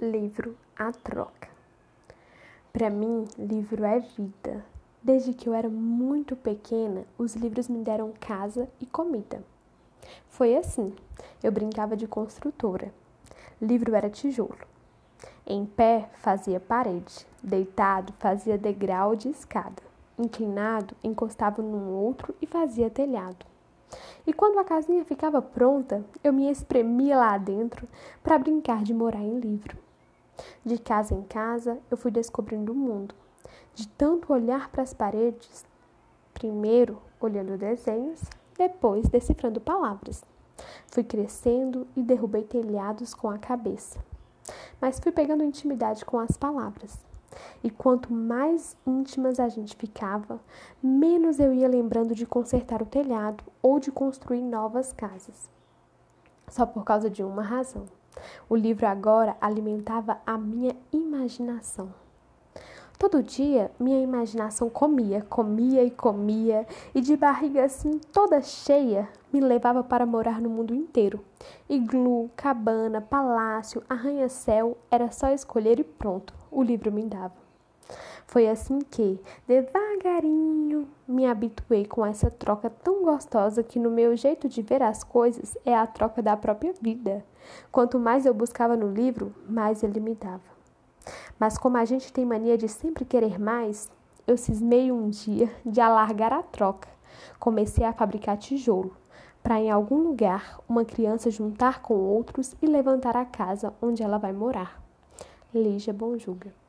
Livro A Troca. Para mim, livro é vida. Desde que eu era muito pequena, os livros me deram casa e comida. Foi assim. Eu brincava de construtora. Livro era tijolo. Em pé, fazia parede. Deitado, fazia degrau de escada. Inclinado, encostava num outro e fazia telhado. E quando a casinha ficava pronta, eu me espremia lá dentro para brincar de morar em livro. De casa em casa, eu fui descobrindo o mundo. De tanto olhar para as paredes, primeiro olhando desenhos, depois decifrando palavras. Fui crescendo e derrubei telhados com a cabeça. Mas fui pegando intimidade com as palavras. E quanto mais íntimas a gente ficava, menos eu ia lembrando de consertar o telhado ou de construir novas casas. Só por causa de uma razão. O livro agora alimentava a minha imaginação. Todo dia, minha imaginação comia, comia e comia, e de barriga assim toda cheia, me levava para morar no mundo inteiro. Iglu, cabana, palácio, arranha-céu, era só escolher e pronto, o livro me dava. Foi assim que, devagarinho, me habituei com essa troca tão gostosa que, no meu jeito de ver as coisas, é a troca da própria vida. Quanto mais eu buscava no livro, mais ele me dava. Mas como a gente tem mania de sempre querer mais, eu cismei um dia de alargar a troca. Comecei a fabricar tijolo, para em algum lugar uma criança juntar com outros e levantar a casa onde ela vai morar. Lígia Bonjuga